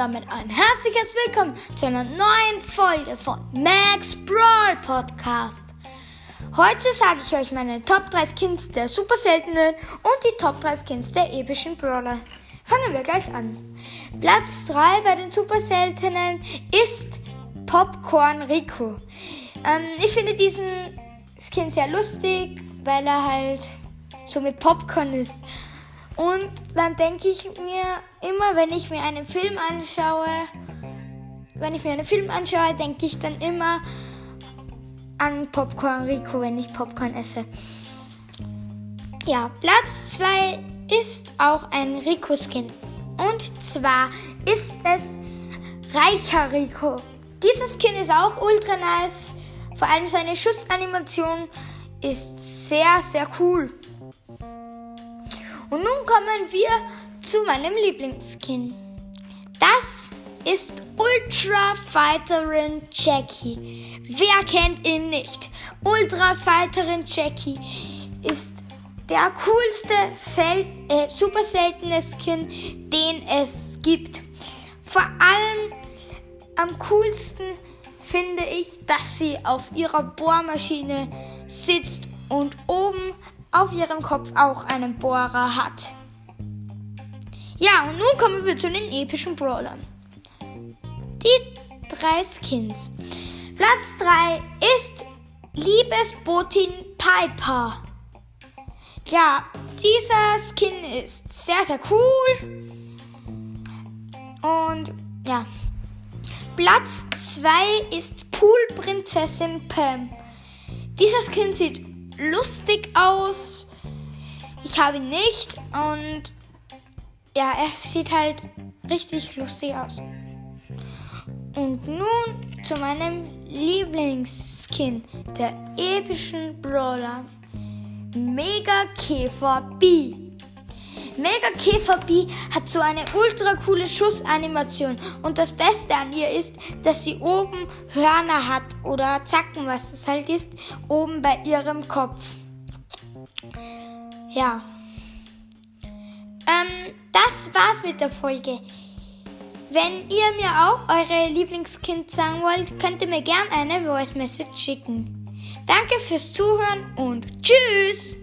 damit ein herzliches Willkommen zu einer neuen Folge von Max Brawl Podcast. Heute sage ich euch meine Top 3 Skins der super seltenen und die Top 3 Skins der epischen Brawler. Fangen wir gleich an. Platz 3 bei den super seltenen ist Popcorn Rico. Ähm, ich finde diesen Skin sehr lustig, weil er halt so mit Popcorn ist. Und dann denke ich mir immer, wenn ich mir einen Film anschaue, wenn ich mir einen Film anschaue, denke ich dann immer an Popcorn Rico, wenn ich Popcorn esse. Ja, Platz 2 ist auch ein Rico-Skin. Und zwar ist es Reicher Rico. Dieses Skin ist auch ultra nice. Vor allem seine Schussanimation ist sehr, sehr cool. Und nun kommen wir zu meinem Lieblingsskin. Das ist Ultra Fighterin Jackie. Wer kennt ihn nicht? Ultra Fighterin Jackie ist der coolste, sel äh, super seltene Skin, den es gibt. Vor allem am coolsten finde ich, dass sie auf ihrer Bohrmaschine sitzt und oben auf ihrem Kopf auch einen Bohrer hat. Ja, und nun kommen wir zu den epischen Brawlern. Die drei Skins. Platz 3 ist Liebesbotin Piper. Ja, dieser Skin ist sehr, sehr cool. Und ja. Platz 2 ist Poolprinzessin Pam. Dieser Skin sieht lustig aus. Ich habe ihn nicht und ja, er sieht halt richtig lustig aus. Und nun zu meinem Lieblingsskin, der epischen Brawler. Mega Käfer B. Mega Käfer B hat so eine ultra coole Schussanimation und das Beste an ihr ist, dass sie oben Hörner hat oder Zacken, was das halt ist, oben bei ihrem Kopf. Ja. Ähm, das war's mit der Folge. Wenn ihr mir auch eure Lieblingskind sagen wollt, könnt ihr mir gerne eine Voice Message schicken. Danke fürs Zuhören und tschüss!